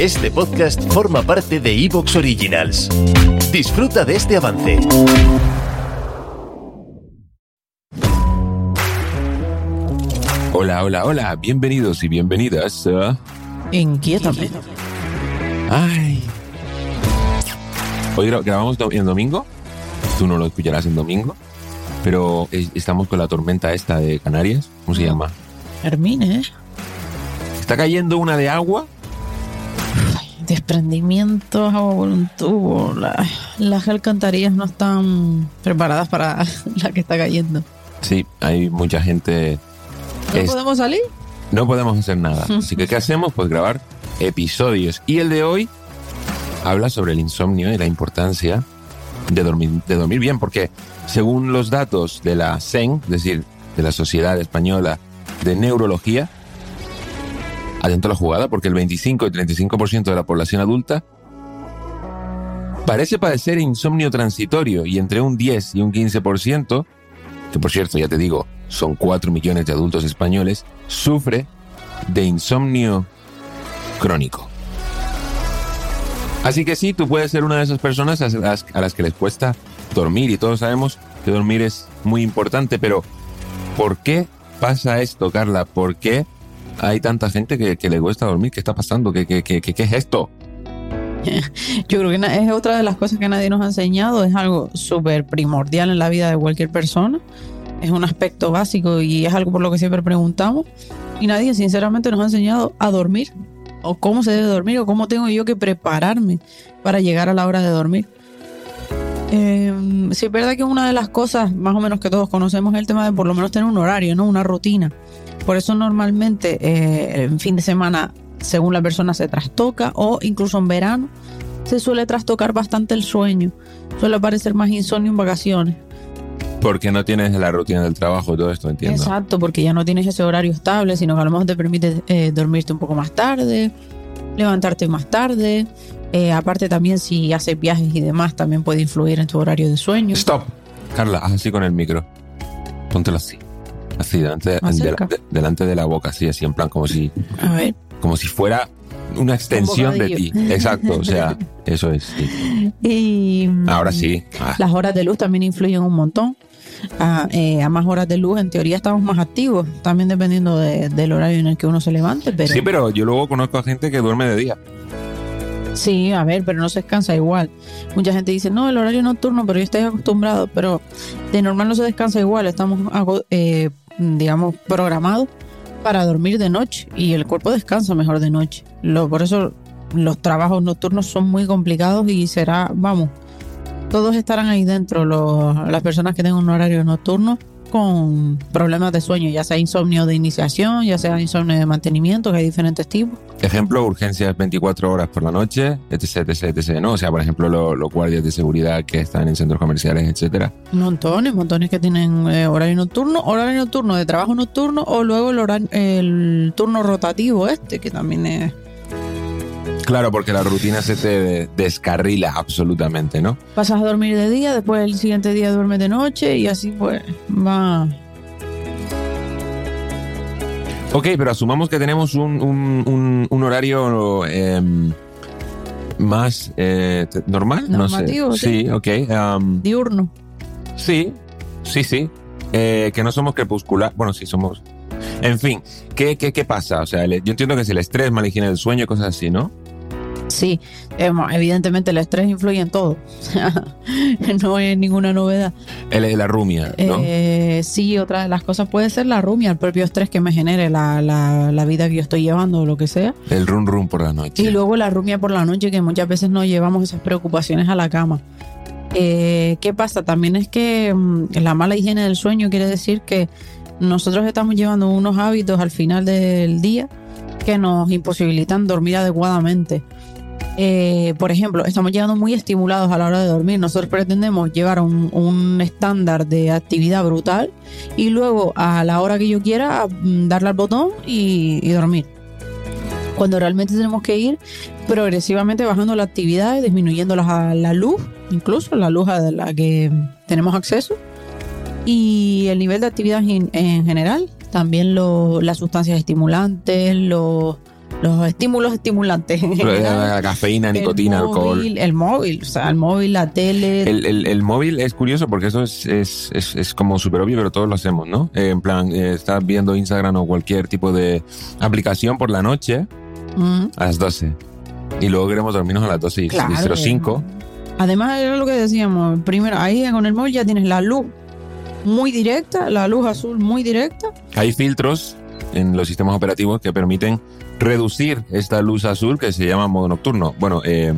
Este podcast forma parte de Evox Originals. Disfruta de este avance. Hola, hola, hola, bienvenidos y bienvenidas a... Inquiétame. Ay. Hoy gra- grabamos en domingo. Tú no lo escucharás en domingo. Pero es- estamos con la tormenta esta de Canarias. ¿Cómo se llama? Hermine, ¿eh? Está cayendo una de agua. Desprendimientos agua por un tubo. La- las alcantarillas no están preparadas para la que está cayendo. Sí, hay mucha gente... ¿No Es- podemos salir? No podemos hacer nada. Así que, ¿qué hacemos? Pues grabar episodios. Y el de hoy habla sobre el insomnio y la importancia de dormir, de dormir bien, porque según los datos de la SEN, es decir, de la Sociedad Española de Neurología, atento a la jugada, porque el 25 y 35% de la población adulta parece padecer insomnio transitorio y entre un 10 y un 15%, que por cierto, ya te digo, son 4 millones de adultos españoles, sufre de insomnio crónico. Así que sí, tú puedes ser una de esas personas a las, a las que les cuesta dormir y todos sabemos que dormir es muy importante, pero ¿por qué pasa esto, Carla? ¿Por qué hay tanta gente que, que le cuesta dormir? ¿Qué está pasando? ¿Qué, qué, qué, qué- es esto? Yo creo que es otra de las cosas que nadie nos ha enseñado. Es algo súper primordial en la vida de cualquier persona. Es un aspecto básico y es algo por lo que siempre preguntamos. Y nadie, sinceramente, nos ha enseñado a dormir. O cómo se debe dormir, o cómo tengo yo que prepararme para llegar a la hora de dormir. Eh, sí, es verdad que una de las cosas más o menos que todos conocemos es el tema de por lo menos tener un horario, ¿no? Una rutina. Por eso normalmente eh, en fin de semana, según la persona, se trastoca o incluso en verano se suele trastocar bastante el sueño. Suele aparecer más insomnio en vacaciones. Porque no tienes la rutina del trabajo y todo esto, entiendo. Exacto, porque ya no tienes ese horario estable, sino que a lo mejor te permite eh, dormirte un poco más tarde, levantarte más tarde. Eh, aparte también si haces viajes y demás, también puede influir en tu horario de sueño. Stop. Carla, haz así con el micro. Póntelo así. Así, delante de, delante la boca, así, así, en plan, como si, A ver, como si fuera una extensión de ti. Exacto, o sea, eso es. sí. y Ahora sí. Ah, Las horas de luz también influyen un montón. A, eh, a más horas de luz, en teoría estamos más activos, también dependiendo de- del horario en el que uno se levante. Pero Sí, pero yo luego conozco a gente que duerme de día. Sí, a ver, pero no se descansa igual. Mucha gente dice, no, el horario nocturno, pero yo estoy acostumbrado, pero de normal no se descansa igual, estamos, eh, digamos, programados para dormir de noche y el cuerpo descansa mejor de noche. Lo, por eso los trabajos nocturnos son muy complicados y será, vamos, todos estarán ahí dentro, los- las personas que tengan un horario nocturno con problemas de sueño, ya sea insomnio de iniciación, ya sea insomnio de mantenimiento, que hay diferentes tipos. Ejemplo, urgencias 24 horas por la noche, etc, etc, etc, ¿no? O sea, por ejemplo, lo- los guardias de seguridad que están en centros comerciales, etcétera. Montones, montones que tienen eh, horario nocturno, horario nocturno de trabajo nocturno o luego el, horario, el turno rotativo este, que también es... Claro, porque la rutina se te descarrila absolutamente, ¿no? Pasas a dormir de día, después el siguiente día duermes de noche y así pues va... Ok, pero asumamos que tenemos un, un- un- un horario em, más eh, normal, Normativo, no sé. sí. Sí, ok. Diurno. sí, sí, sí. Eh, que no somos crepuscular. Bueno, sí, somos. En fin, ¿qué, qué, qué pasa? O sea, yo entiendo que es el estrés, mala higiene del sueño, cosas así, ¿no? Sí, evidentemente el estrés influye en todo. no es ninguna novedad. El- la rumia, ¿no? Eh, sí, otra de las cosas puede ser la rumia, el propio estrés que me genere la, la, la vida que yo estoy llevando o lo que sea. el run run por la noche. Y luego la rumia por la noche, que muchas veces no llevamos esas preocupaciones a la cama. Eh, ¿Qué pasa? También es que mm, la mala higiene del sueño quiere decir que nosotros estamos llevando unos hábitos al final del día que nos imposibilitan dormir adecuadamente. Eh, por ejemplo, estamos llegando muy estimulados a la hora de dormir. Nosotros pretendemos llevar un, un estándar de actividad brutal y luego a la hora que yo quiera mm, darle al botón y, dormir. Cuando realmente tenemos que ir progresivamente bajando la actividad y disminuyendo la, luz, incluso la luz a la que tenemos acceso y el nivel de actividad en, en general. También las sustancias estimulantes, los los estímulos estimulantes. en La, cafeína, nicotina, el alcohol. móvil, El móvil, o sea, el móvil, la tele. El, el- el móvil es curioso porque eso es, es, es, es como súper obvio, pero todos lo hacemos, ¿no? Eh, en plan, eh, estás viendo Instagram o cualquier tipo de aplicación por la noche Mm, a las 12. Y luego queremos dormirnos a las 12 y, claro. y 05. Además, era lo que decíamos. Primero, ahí con el móvil ya tienes la luz muy directa, la luz azul muy directa. Hay filtros en los sistemas operativos que permiten reducir esta luz azul que se llama modo nocturno. Bueno, eh,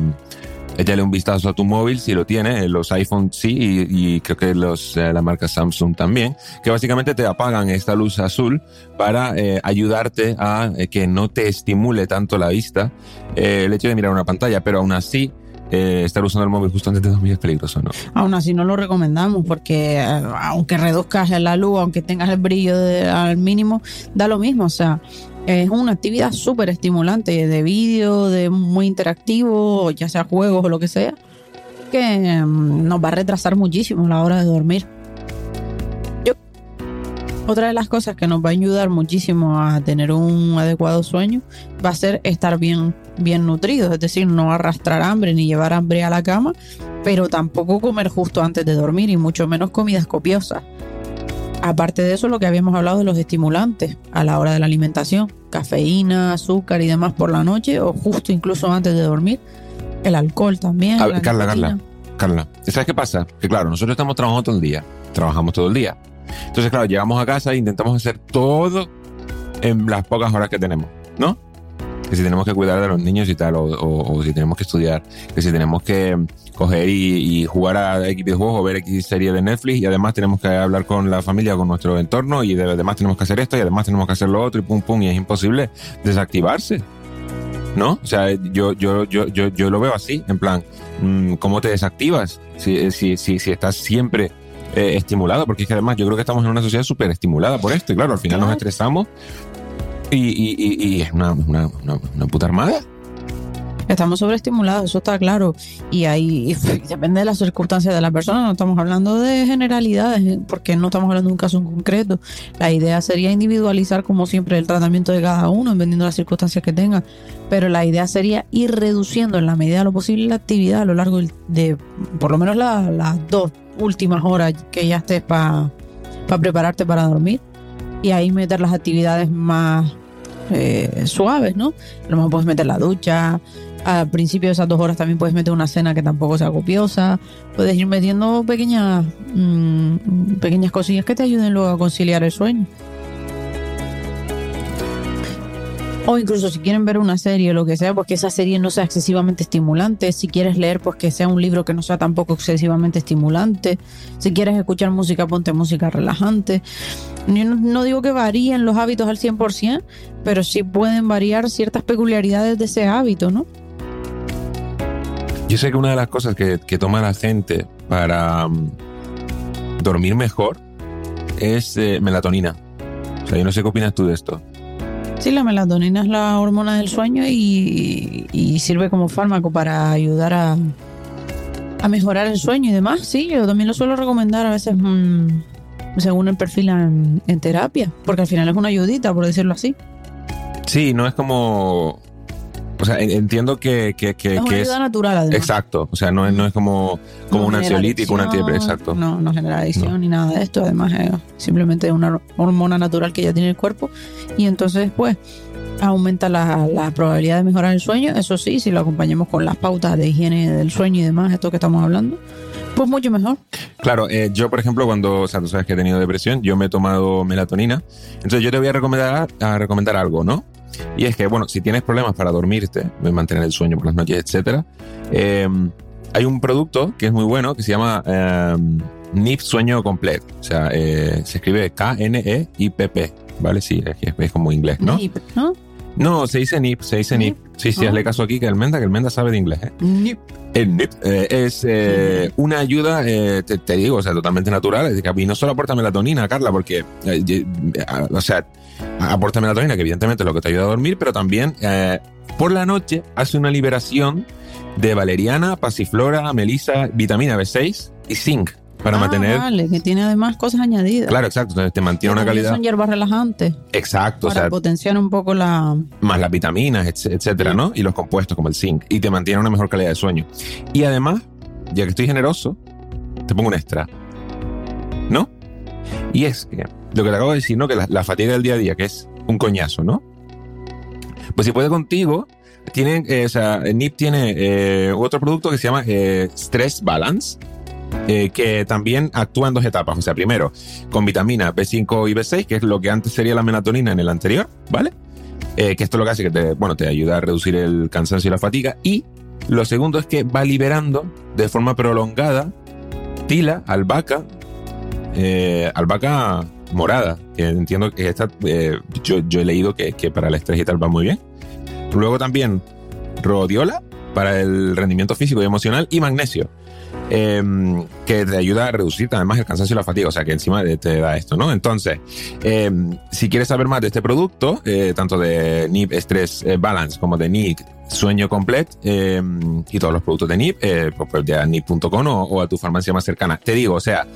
échale un vistazo a tu móvil si lo tiene, eh, los iPhone sí y, y creo que los, eh, la marca Samsung también, que básicamente te apagan esta luz azul para eh, ayudarte a eh, que no te estimule tanto la vista eh, el hecho de mirar una pantalla, pero aún así eh, estar usando el móvil justo antes de dormir es peligroso, ¿no? Aún así no lo recomendamos porque aunque reduzcas la luz, aunque tengas el brillo de- al mínimo, da lo mismo. O sea, es una actividad súper estimulante de vídeo, de muy interactivo, ya sea juegos o lo que sea, que mm, nos va a retrasar muchísimo la hora de dormir. Yo- Otra de las cosas que nos va a ayudar muchísimo a tener un adecuado sueño va a ser estar bien, bien nutridos, es decir, no arrastrar hambre ni llevar hambre a la cama, pero tampoco comer justo antes de dormir y mucho menos comidas copiosas. Aparte de eso, lo que habíamos hablado de los estimulantes a la hora de la alimentación, cafeína, azúcar y demás por la noche o justo incluso antes de dormir, el alcohol también. A ver, Carla, nicotina. Carla, ¿sabes qué pasa? Que claro, nosotros estamos trabajando todo el día, trabajamos todo el día. Entonces, claro, llegamos a casa e intentamos hacer todo en las pocas horas que tenemos, ¿no? Que si tenemos que cuidar de los niños y tal, o, o- o si tenemos que estudiar, que si tenemos que coger y, y jugar a X videojuegos o ver X serie de Netflix y además tenemos que hablar con la familia, con nuestro entorno y de- además tenemos que hacer esto y además tenemos que hacer lo otro y pum pum y es imposible desactivarse. ¿No? O sea, yo, yo, yo, yo, yo lo veo así, en plan, mm, ¿cómo te desactivas si, si, si, si estás siempre eh, estimulado? Porque es que además yo creo que estamos en una sociedad súper estimulada por esto y claro, al final nos estresamos y, es una, una, una, una puta armada. Estamos sobreestimulados, eso está claro. Y ahí depende de las circunstancias de la persona. No estamos hablando de generalidades, ¿eh? porque no estamos hablando de un caso en concreto. La idea sería individualizar, como siempre, el tratamiento de cada uno, dependiendo de las circunstancias que tenga. Pero la idea sería ir reduciendo en la medida de lo posible la actividad a lo largo de, por lo menos la- las dos últimas horas que ya estés para prepararte para dormir. Y ahí meter las actividades más eh, suaves, ¿no? A lo mejor puedes meter la ducha, al principio de esas dos horas también puedes meter una cena que tampoco sea copiosa. Puedes ir metiendo pequeñas, mm, pequeñas cosillas que te ayuden luego a conciliar el sueño. O incluso si quieren ver una serie o lo que sea, pues que esa serie no sea excesivamente estimulante. Si quieres leer, pues que sea un libro que no sea tampoco excesivamente estimulante. Si quieres escuchar música, ponte música relajante. Yo no, digo que varíen los hábitos al 100%, pero sí pueden variar ciertas peculiaridades de ese hábito, ¿no? Yo sé que una de las cosas que, que toma la gente para mm, dormir mejor es eh, melatonina. O sea, yo no sé qué opinas tú de esto. Sí, la melatonina es la hormona del sueño y, sirve como fármaco para ayudar a, a mejorar el sueño y demás. Sí, yo también lo suelo recomendar a veces mm, según el perfil en terapia, porque al final es una ayudita, por decirlo así. Sí, no es como... O sea, en- entiendo que, que, que, es una que es... ayuda natural, además. Exacto, o sea, no es, no es como, como No un ansiolítico, un adicción, anti... Exacto. No, no genera adicción No. ni nada de esto. Además, es simplemente una hormona natural que ya tiene el cuerpo. Y entonces, pues, aumenta la, la probabilidad de mejorar el sueño. Eso sí, si lo acompañamos con las pautas de higiene del sueño y demás, esto que estamos hablando, pues mucho mejor. Claro, eh, yo por ejemplo cuando, o sea, tú sabes que he tenido depresión, yo me he tomado melatonina, entonces yo te voy a recomendar, a recomendar algo, ¿no? Y es que, bueno, si tienes problemas para dormirte, mantener el sueño por las noches, etcétera, eh, hay un producto que es muy bueno que se llama eh, NIP Sueño Completo, o sea, eh, se escribe K-N-E-I-P-P, ¿vale? Sí, es, es como inglés, ¿no? No, se dice NIP, se dice NIP. Sí, sí, Ah. hazle caso aquí que Almenda, que Almenda sabe de inglés, ¿eh? Nip. El NIP eh, es eh, una ayuda, eh, te, te digo, o sea, totalmente natural. es decir, Y no solo aporta melatonina, Carla, porque, eh, a- o sea, aporta melatonina, que evidentemente es lo que te ayuda a dormir, pero también eh, por la noche hace una liberación de valeriana, pasiflora, melisa, vitamina B6 y zinc. Para Ah, mantener. Vale, que tiene además cosas añadidas. Claro, exacto. Entonces te mantiene una calidad. Son hierbas relajantes Exacto, o para sea, potenciar un poco la. más las vitaminas, etc- etcétera, ¿no? Y los compuestos como el zinc. Y te mantiene una mejor calidad de sueño. Y además, ya que estoy generoso, te pongo un extra. ¿No? Y es que lo que te acabo de decir, ¿no? Que la, la fatiga del día a día, que es un coñazo, ¿no? Pues si puede contigo, tienen, eh, o sea, NIP tiene eh, otro producto que se llama eh, Stress Balance. Eh, que también actúa en dos etapas. O sea, primero, con vitamina B5 y B6, que es lo que antes sería la melatonina en el anterior, ¿vale? Eh, que esto lo que hace que te, bueno, te ayuda a reducir el cansancio y la fatiga. Y lo segundo es que va liberando de forma prolongada tila, albahaca, eh, albahaca morada, que entiendo que esta, yo, yo he leído que, que para el estrés y tal va muy bien. Luego también rodiola para el rendimiento físico y emocional y magnesio. Eh, que te ayuda a reducir además el cansancio y la fatiga, o sea que encima te da esto, ¿no? Entonces, eh, si quieres saber más de este producto, eh, tanto de NIP Stress eh, Balance como de NIP Sueño Complet eh, y todos los productos de NIP, eh, pues puedes ir a nip.com o, o a tu farmacia más cercana. Te digo, o sea,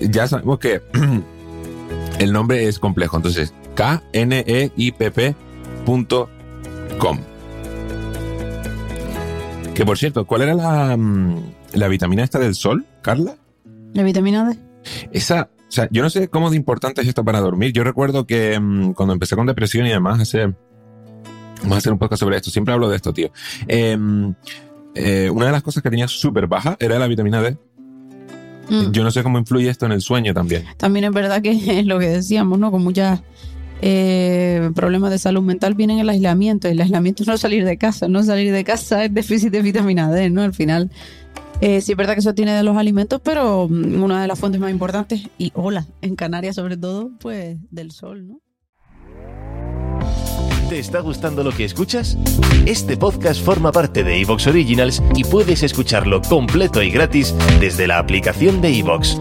ya sabemos que el nombre es complejo, entonces K-N-E-I-P-P.com. Que por cierto, ¿cuál era la, mm, la vitamina esta del sol, Carla? La vitamina D. Esa, o sea, yo no sé cómo de importante es esto para dormir. Yo recuerdo que mm, cuando empecé con depresión y demás, hace. Vamos a hacer un podcast sobre esto. Siempre hablo de esto, tío. Eh, eh, una de las cosas que tenía súper baja era la vitamina D. Mm. Yo no sé cómo influye esto en el sueño también. También es verdad que es lo que decíamos, ¿no? Con muchos problemas de salud mental vienen el aislamiento. Y el aislamiento es no salir de casa. No salir de casa es déficit de vitamina D, ¿no? Al final, eh, sí es verdad que eso tiene de los alimentos, pero mm, una de las fuentes más importantes, y hola, en Canarias sobre todo, pues del sol, ¿no? ¿Te está gustando lo que escuchas? Este podcast forma parte de Evox Originals y puedes escucharlo completo y gratis desde la aplicación de Evox.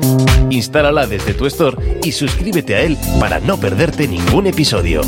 Instálala desde tu store y suscríbete a él para no perderte ningún episodio.